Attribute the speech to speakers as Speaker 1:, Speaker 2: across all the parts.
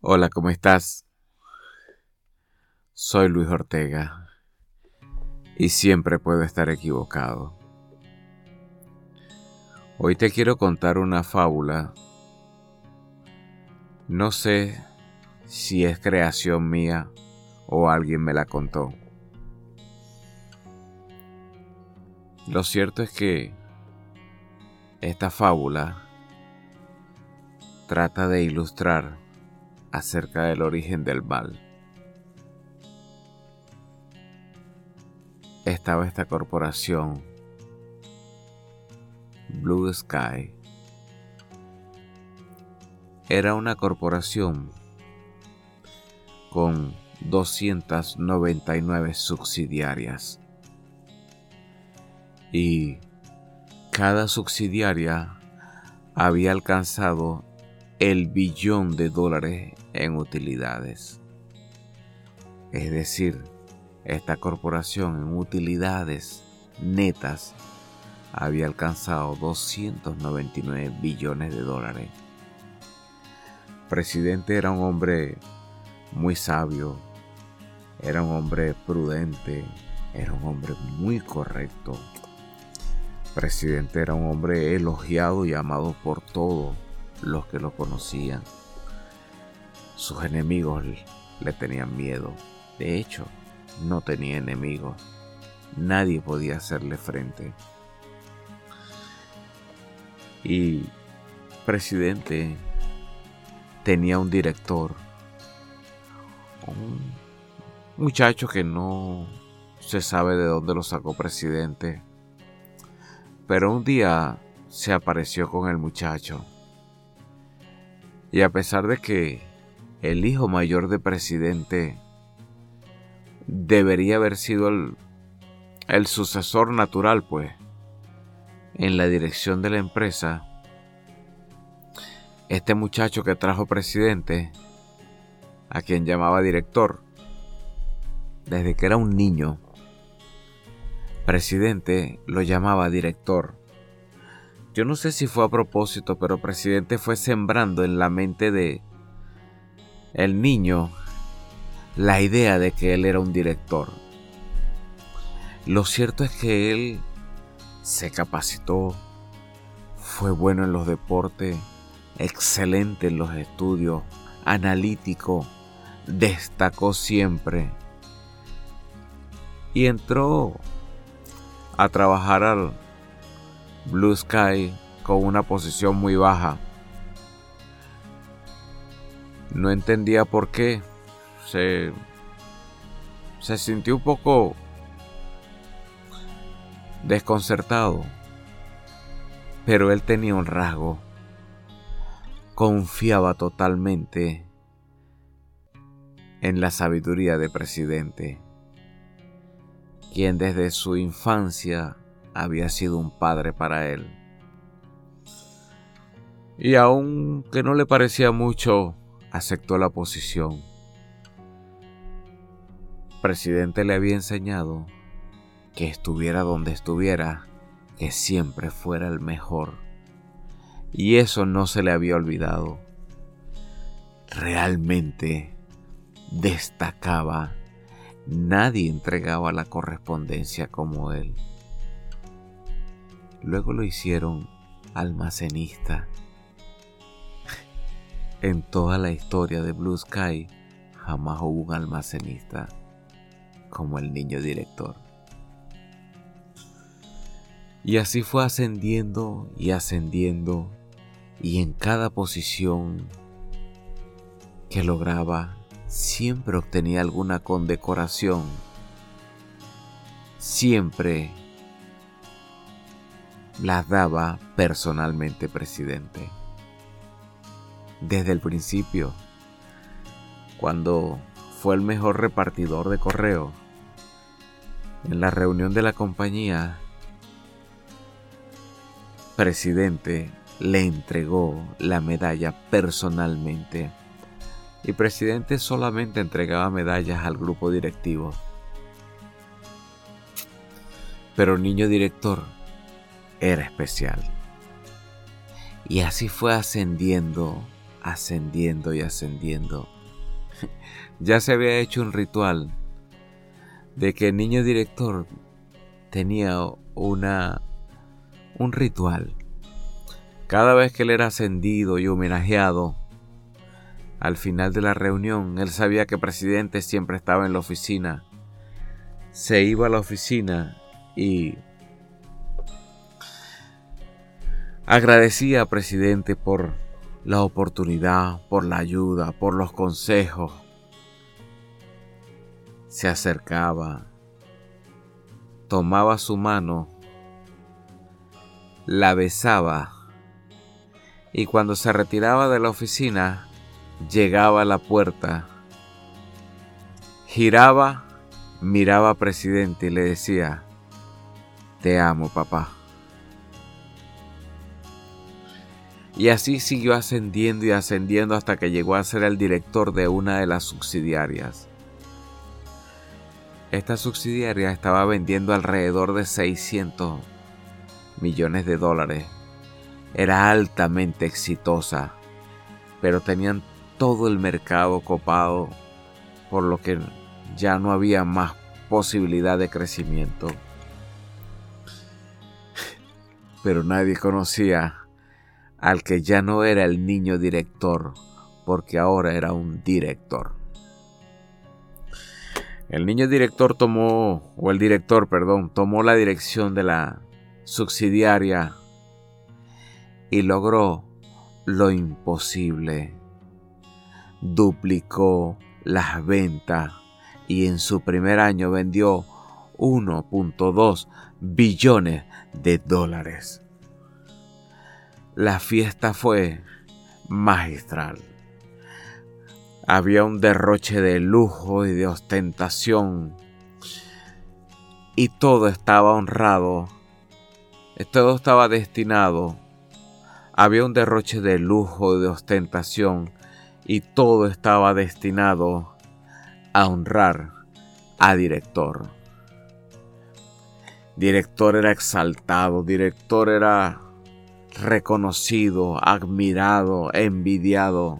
Speaker 1: Hola, ¿cómo estás? Soy Luis Ortega y siempre puedo estar equivocado. Hoy te quiero contar una fábula. No sé si es creación mía o alguien me la contó. Lo cierto es que esta fábula trata de ilustrar acerca del origen del mal. Estaba esta corporación, Blue Sky. Era una corporación con 299 subsidiarias. Y cada subsidiaria había alcanzado el billón de dólares en utilidades. Es decir, esta corporación en utilidades netas había alcanzado 299 billones de dólares. presidente era un hombre muy sabio, era un hombre prudente, era un hombre muy correcto. presidente era un hombre elogiado y amado por todos los que lo conocían. Sus enemigos le tenían miedo. De hecho, no tenía enemigos. Nadie podía hacerle frente. Y presidente tenía un director, un muchacho que no se sabe de dónde lo sacó presidente, pero un día se apareció con el muchacho y a pesar de que el hijo mayor de presidente debería haber sido el, sucesor natural, pues, en la dirección de la empresa, este muchacho que trajo presidente, a quien llamaba director, desde que era un niño, presidente lo llamaba director. Yo no sé si fue a propósito, pero presidente fue sembrando en la mente de el niño la idea de que él era un director. Lo cierto es que él se capacitó, fue bueno en los deportes, excelente en los estudios, analítico, destacó siempre y entró a trabajar al Blue Sky con una posición muy baja. No entendía por qué. Se, se sintió un poco desconcertado. Pero él tenía un rasgo. Confiaba totalmente en la sabiduría del presidente, quien desde su infancia había sido un padre para él. Y aunque no le parecía mucho, aceptó la posición. presidente le había enseñado que estuviera donde estuviera, que siempre fuera el mejor. Y eso no se le había olvidado. Realmente destacaba. Nadie entregaba la correspondencia como él. Luego lo hicieron almacenista. En toda la historia de Blue Sky jamás hubo un almacenista como el niño director. Y así fue ascendiendo y ascendiendo y en cada posición que lograba siempre obtenía alguna condecoración. Siempre las daba personalmente presidente. Desde el principio, cuando fue el mejor repartidor de correo, en la reunión de la compañía, presidente le entregó la medalla personalmente y presidente solamente entregaba medallas al grupo directivo. Pero niño director era especial. Y así fue ascendiendo ascendiendo y ascendiendo. ya se había hecho un ritual de que el niño director tenía una un ritual. Cada vez que él era ascendido y homenajeado, al final de la reunión, él sabía que el presidente siempre estaba en la oficina. Se iba a la oficina y agradecía presidente por la oportunidad, por la ayuda, por los consejos. Se acercaba, tomaba su mano, la besaba y cuando se retiraba de la oficina llegaba a la puerta, giraba, miraba al presidente y le decía, te amo papá. Y así siguió ascendiendo y ascendiendo hasta que llegó a ser el director de una de las subsidiarias. Esta subsidiaria estaba vendiendo alrededor de 600 millones de dólares. Era altamente exitosa, pero tenían todo el mercado copado, por lo que ya no había más posibilidad de crecimiento. Pero nadie conocía al que ya no era el niño director, porque ahora era un director. El niño director tomó, o el director, perdón, tomó la dirección de la subsidiaria y logró lo imposible. Duplicó las ventas y en su primer año vendió 1.2 billones de dólares. La fiesta fue magistral. Había un derroche de lujo y de ostentación. Y todo estaba honrado. Todo estaba destinado. Había un derroche de lujo y de ostentación. Y todo estaba destinado a honrar a director. Director era exaltado, director era reconocido, admirado, envidiado.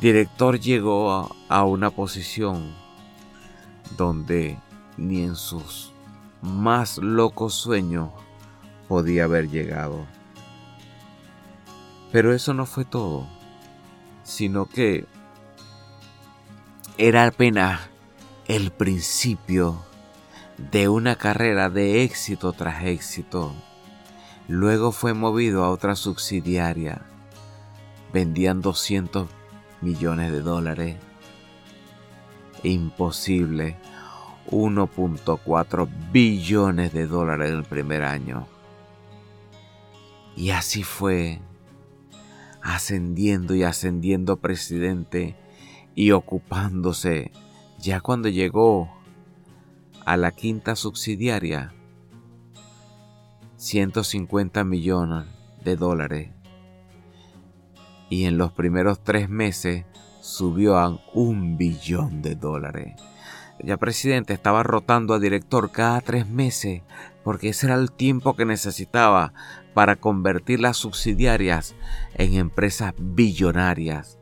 Speaker 1: Director llegó a, una posición donde ni en sus más locos sueños podía haber llegado. Pero eso no fue todo, sino que era apenas el principio de una carrera de éxito tras éxito Luego fue movido a otra subsidiaria. Vendían 200 millones de dólares. Imposible. 1.4 billones de dólares en el primer año. Y así fue, ascendiendo y ascendiendo presidente y ocupándose. Ya cuando llegó a la quinta subsidiaria, 150 millones de dólares y en los primeros tres meses subió a un billón de dólares. Ya presidente estaba rotando a director cada tres meses porque ese era el tiempo que necesitaba para convertir las subsidiarias en empresas billonarias.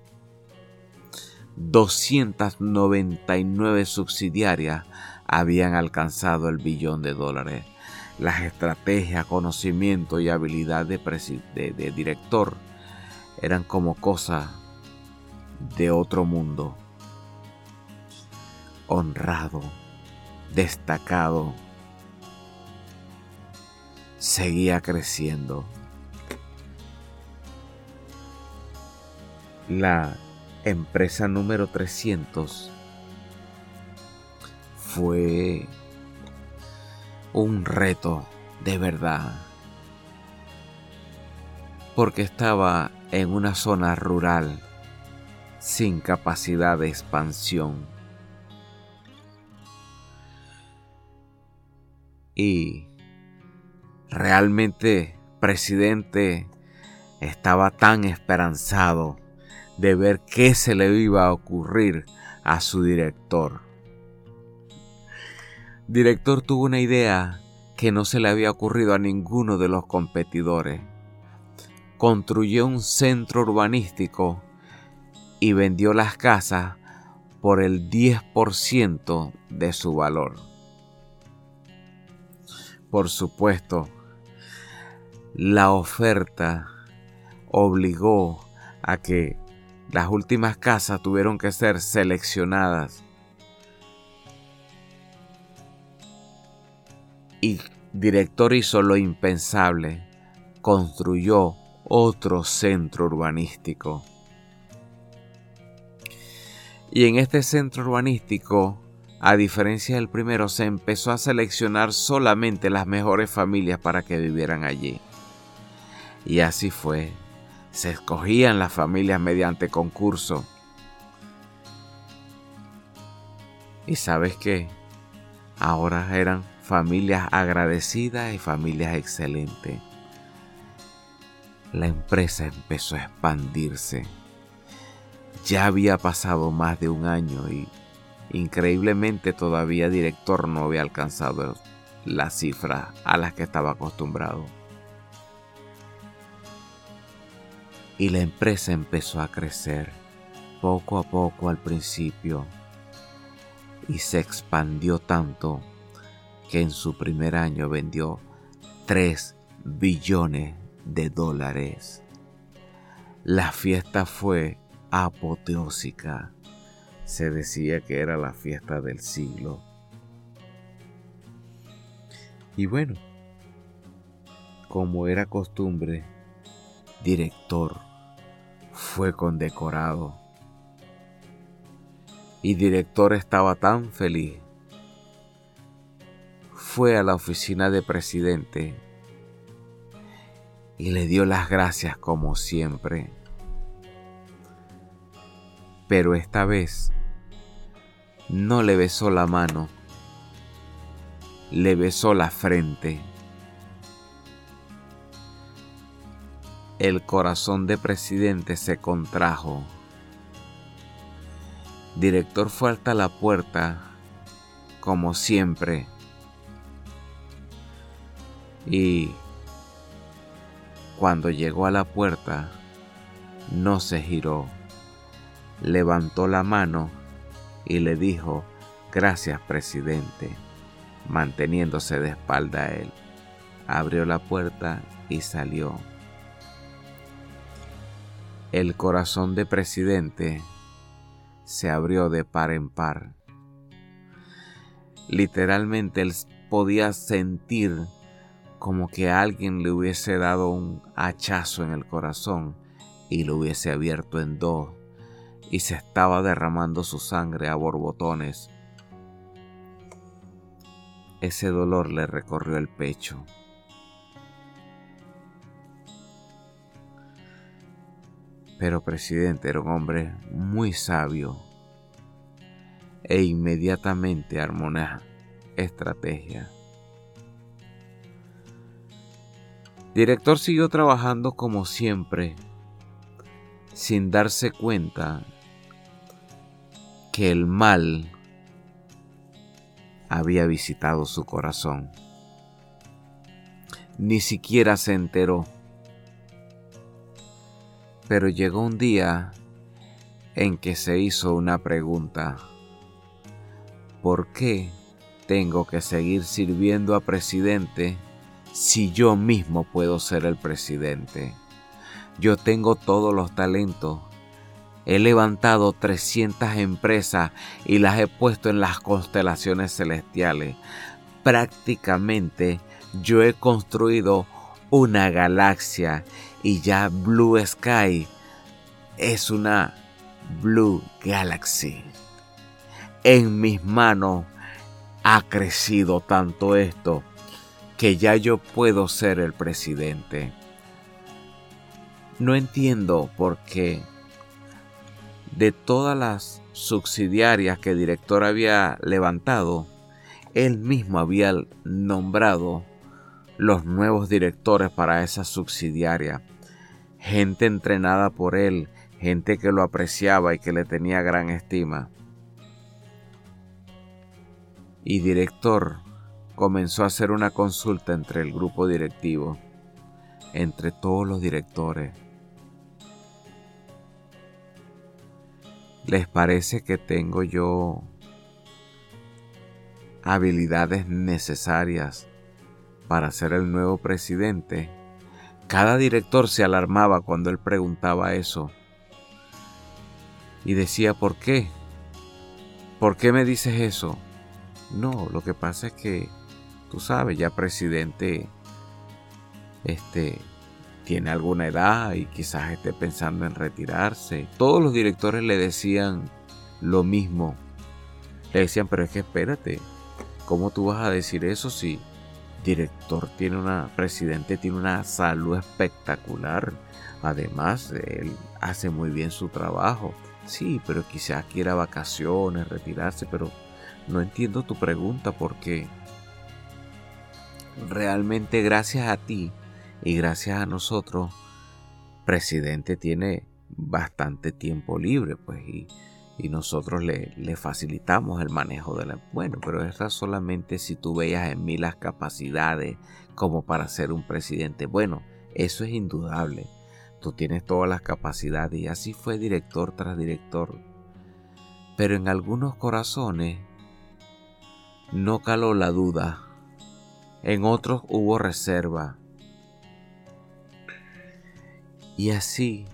Speaker 1: 299 subsidiarias habían alcanzado el billón de dólares las estrategias, conocimiento y habilidad de, de director eran como cosas de otro mundo. Honrado, destacado, seguía creciendo. La empresa número 300 fue un reto de verdad. Porque estaba en una zona rural sin capacidad de expansión. Y realmente presidente estaba tan esperanzado de ver qué se le iba a ocurrir a su director director tuvo una idea que no se le había ocurrido a ninguno de los competidores. construyó un centro urbanístico y vendió las casas por el 10% de su valor. Por supuesto, la oferta obligó a que las últimas casas tuvieron que ser seleccionadas y director hizo lo impensable, construyó otro centro urbanístico. Y en este centro urbanístico, a diferencia del primero, se empezó a seleccionar solamente las mejores familias para que vivieran allí. Y así fue. Se escogían las familias mediante concurso. Y sabes qué? Ahora eran familias agradecidas y familias excelentes. La empresa empezó a expandirse. Ya había pasado más de un año y increíblemente todavía director no había alcanzado las cifras a las que estaba acostumbrado. Y la empresa empezó a crecer poco a poco al principio y se expandió tanto que en su primer año vendió 3 billones de dólares. La fiesta fue apoteósica. Se decía que era la fiesta del siglo. Y bueno, como era costumbre, director fue condecorado. Y director estaba tan feliz fue a la oficina de presidente y le dio las gracias como siempre. Pero esta vez no le besó la mano, le besó la frente. El corazón de presidente se contrajo. Director fue hasta la puerta, como siempre y cuando llegó a la puerta, no se giró, levantó la mano y le dijo, gracias presidente, manteniéndose de espalda a él. Abrió la puerta y salió. El corazón de presidente se abrió de par en par. Literalmente él podía sentir como que alguien le hubiese dado un hachazo en el corazón y lo hubiese abierto en dos y se estaba derramando su sangre a borbotones. Ese dolor le recorrió el pecho. Pero presidente era un hombre muy sabio e inmediatamente armó una estrategia Director siguió trabajando como siempre, sin darse cuenta que el mal había visitado su corazón. Ni siquiera se enteró. Pero llegó un día en que se hizo una pregunta. ¿Por qué tengo que seguir sirviendo a presidente si yo mismo puedo ser el presidente? Yo tengo todos los talentos. He levantado 300 empresas y las he puesto en las constelaciones celestiales. Prácticamente yo he construido una galaxia y ya Blue Sky es una Blue Galaxy. En mis manos ha crecido tanto esto que ya yo puedo ser el presidente. No entiendo por qué de todas las subsidiarias que el director había levantado, él mismo había nombrado los nuevos directores para esa subsidiaria. Gente entrenada por él, gente que lo apreciaba y que le tenía gran estima. Y director comenzó a hacer una consulta entre el grupo directivo entre todos los directores. ¿Les parece que tengo yo habilidades necesarias para ser el nuevo presidente? Cada director se alarmaba cuando él preguntaba eso. Y decía, ¿por qué? ¿Por qué me dices eso? No, lo que pasa es que, tú sabes, ya presidente, este, tiene alguna edad y quizás esté pensando en retirarse. Todos los directores le decían lo mismo. Le decían, pero es que espérate, ¿cómo tú vas a decir eso si director tiene una, presidente tiene una salud espectacular? Además, él hace muy bien su trabajo. Sí, pero quizás quiera vacaciones, retirarse, pero no entiendo tu pregunta porque realmente gracias a ti y gracias a nosotros, presidente tiene bastante tiempo libre, pues, y, nosotros le, facilitamos el manejo de la... Bueno, pero eso solamente si tú veas en mí las capacidades como para ser un presidente. Bueno, eso es indudable. Tú tienes todas las capacidades y así fue director tras director. Pero en algunos corazones no caló la duda. En otros hubo reserva. Y así,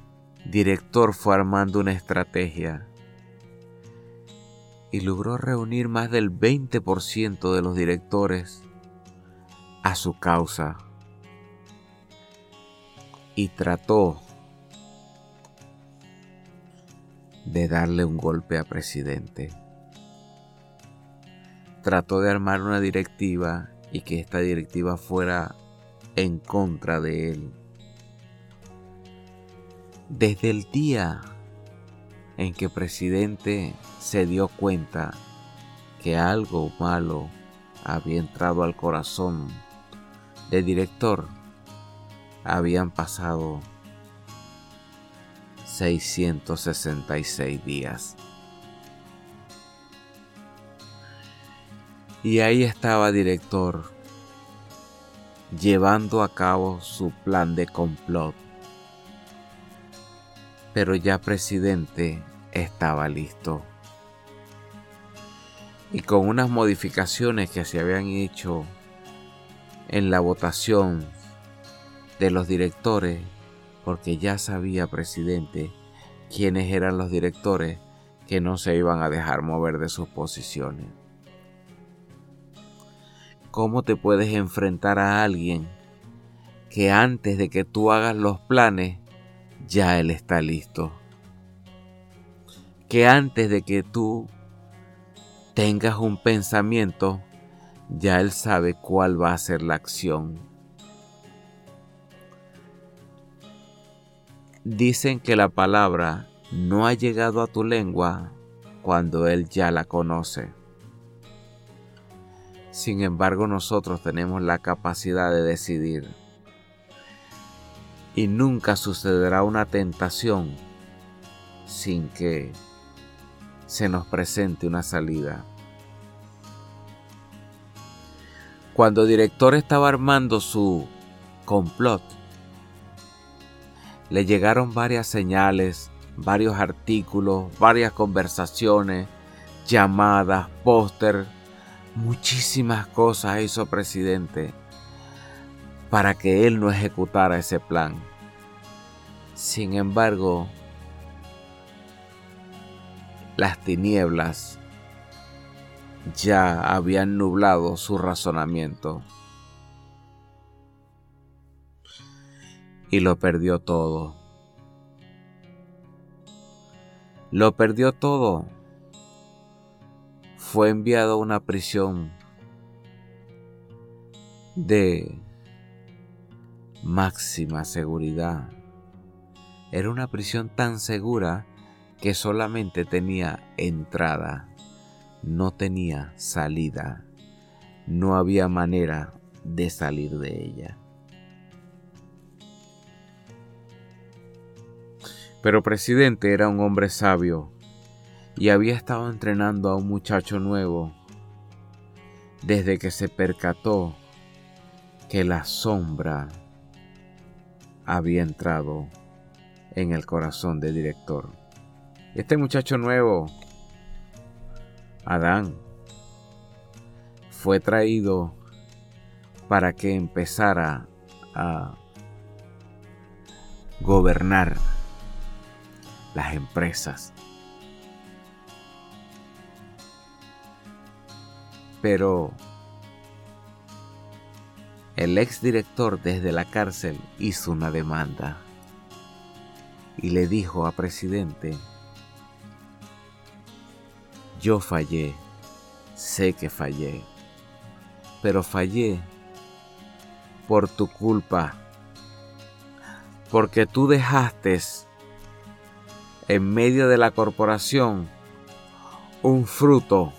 Speaker 1: director fue armando una estrategia y logró reunir más del 20% de los directores a su causa y trató de darle un golpe a presidente. Trató de armar una directiva y que esta directiva fuera en contra de él. Desde el día en que presidente se dio cuenta que algo malo había entrado al corazón del director, habían pasado 666 días. Y ahí estaba director llevando a cabo su plan de complot. Pero ya presidente estaba listo. Y con unas modificaciones que se habían hecho en la votación de los directores, porque ya sabía, presidente, quiénes eran los directores que no se iban a dejar mover de sus posiciones. ¿Cómo te puedes enfrentar a alguien que antes de que tú hagas los planes, ya él está listo? Que antes de que tú tengas un pensamiento, ya él sabe cuál va a ser la acción Dicen que la palabra no ha llegado a tu lengua cuando Él ya la conoce. Sin embargo, nosotros tenemos la capacidad de decidir. Y nunca sucederá una tentación sin que se nos presente una salida. Cuando el director estaba armando su complot, le llegaron varias señales, varios artículos, varias conversaciones, llamadas, póster, muchísimas cosas hizo presidente para que él no ejecutara ese plan. Sin embargo, las tinieblas ya habían nublado su razonamiento. y lo perdió todo. Lo perdió todo. Fue enviado a una prisión de máxima seguridad. Era una prisión tan segura que solamente tenía entrada, no tenía salida, no había manera de salir de ella. Pero presidente era un hombre sabio y había estado entrenando a un muchacho nuevo desde que se percató que la sombra había entrado en el corazón del director. Este muchacho nuevo, Adán, fue traído para que empezara a gobernar las empresas. Pero el exdirector desde la cárcel hizo una demanda y le dijo a presidente, yo fallé, sé que fallé, pero fallé por tu culpa, porque tú dejaste en medio de la corporación un fruto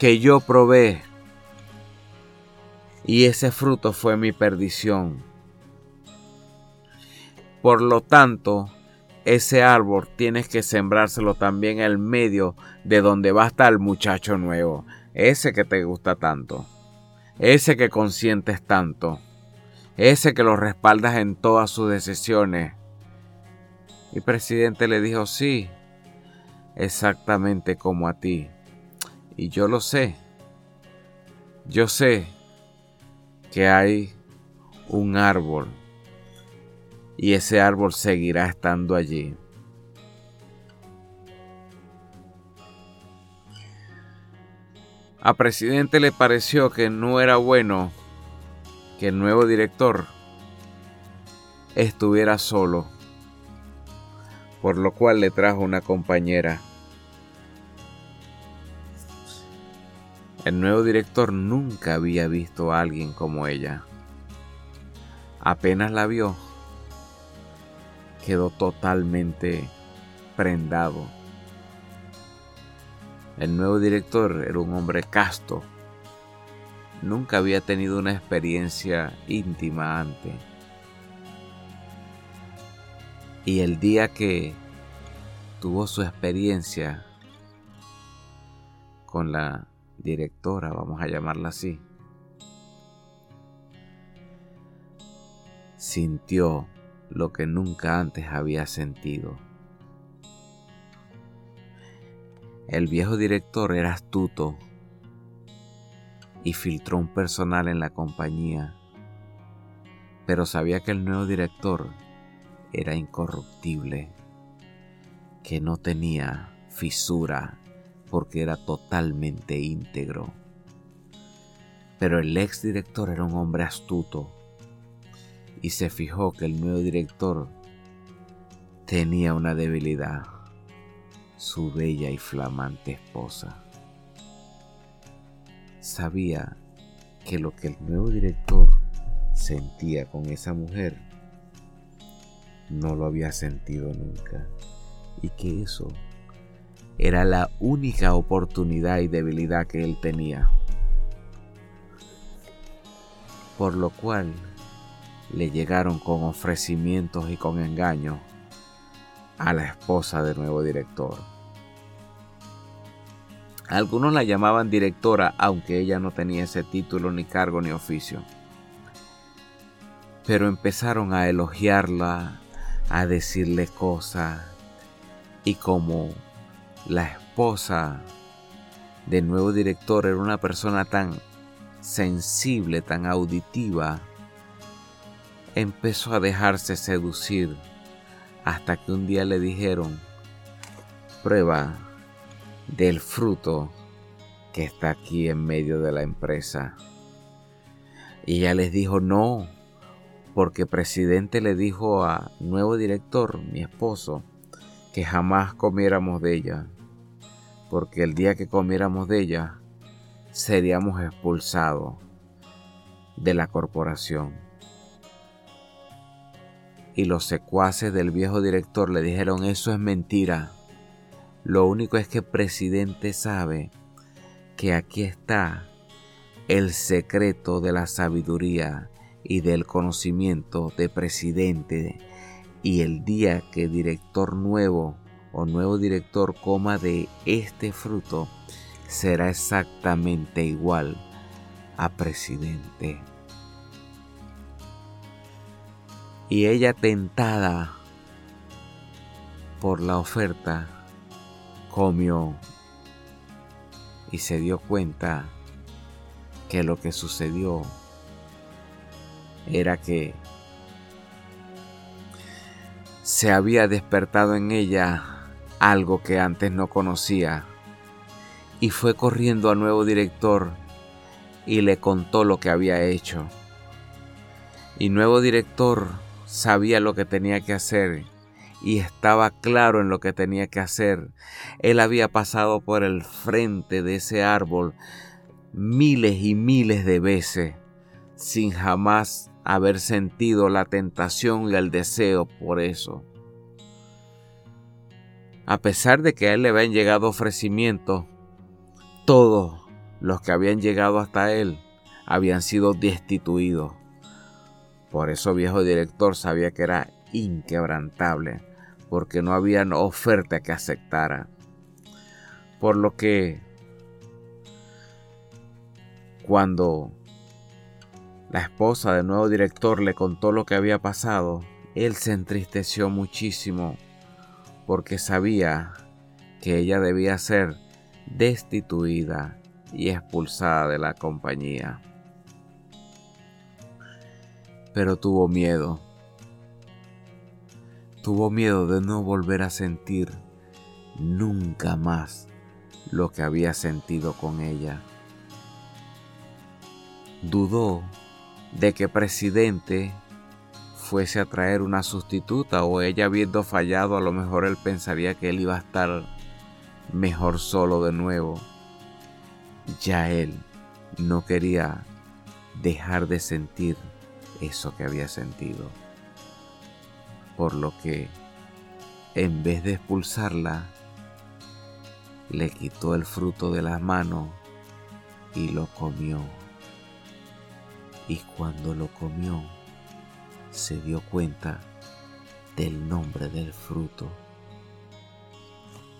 Speaker 1: que yo probé y ese fruto fue mi perdición. Por lo tanto, ese árbol tienes que sembrárselo también en medio de donde va a estar el muchacho nuevo, ese que te gusta tanto ese que consientes tanto, ese que lo respaldas en todas sus decisiones. Y presidente le dijo, sí, exactamente como a ti. Y yo lo sé. Yo sé que hay un árbol y ese árbol seguirá estando allí. A presidente le pareció que no era bueno que el nuevo director estuviera solo, por lo cual le trajo una compañera. El nuevo director nunca había visto a alguien como ella. Apenas la vio, quedó totalmente prendado el nuevo director era un hombre casto. Nunca había tenido una experiencia íntima antes. Y el día que tuvo su experiencia con la directora, vamos a llamarla así, sintió lo que nunca antes había sentido. El viejo director era astuto y filtró un personal en la compañía, pero sabía que el nuevo director era incorruptible, que no tenía fisura porque era totalmente íntegro. Pero el ex director era un hombre astuto y se fijó que el nuevo director tenía una debilidad su bella y flamante esposa. Sabía que lo que el nuevo director sentía con esa mujer no lo había sentido nunca y que eso era la única oportunidad y debilidad que él tenía. Por lo cual le llegaron con ofrecimientos y con engaños a la esposa del nuevo director. Algunos la llamaban directora, aunque ella no tenía ese título, ni cargo, ni oficio. Pero empezaron a elogiarla, a decirle cosas, y como la esposa del nuevo director era una persona tan sensible, tan auditiva, empezó a dejarse seducir hasta que un día le dijeron, prueba del fruto que está aquí en medio de la empresa. Y ella les dijo, no, porque presidente le dijo a nuevo director, mi esposo, que jamás comiéramos de ella, porque el día que comiéramos de ella, seríamos expulsados de la corporación y los secuaces del viejo director le dijeron eso es mentira. Lo único es que el presidente sabe que aquí está el secreto de la sabiduría y del conocimiento de presidente y el día que director nuevo o nuevo director coma de este fruto será exactamente igual a presidente. Y ella tentada por la oferta, comió y se dio cuenta que lo que sucedió era que se había despertado en ella algo que antes no conocía y fue corriendo al nuevo director y le contó lo que había hecho. Y nuevo director sabía lo que tenía que hacer y estaba claro en lo que tenía que hacer. Él había pasado por el frente de ese árbol miles y miles de veces sin jamás haber sentido la tentación y el deseo por eso. A pesar de que a él le habían llegado ofrecimientos, todos los que habían llegado hasta él habían sido destituidos. Por eso viejo director sabía que era inquebrantable, porque no había oferta que aceptara. Por lo que cuando la esposa del nuevo director le contó lo que había pasado. Él se entristeció muchísimo porque sabía que ella debía ser destituida y expulsada de la compañía. Pero tuvo miedo. Tuvo miedo de no volver a sentir nunca más lo que había sentido con ella. Dudó de que presidente fuese a traer una sustituta o ella habiendo fallado a lo mejor él pensaría que él iba a estar mejor solo de nuevo. Ya él no quería dejar de sentir eso que había sentido. Por lo que en vez de expulsarla, le quitó el fruto de las manos y lo comió y cuando lo comió se dio cuenta del nombre del fruto.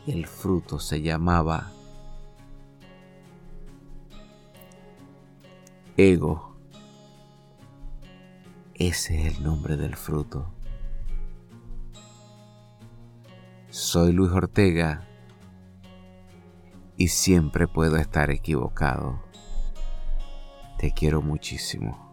Speaker 1: El fruto se llamaba ego. Ese es el nombre del fruto. Soy Luis Ortega y siempre puedo estar equivocado. Te quiero muchísimo.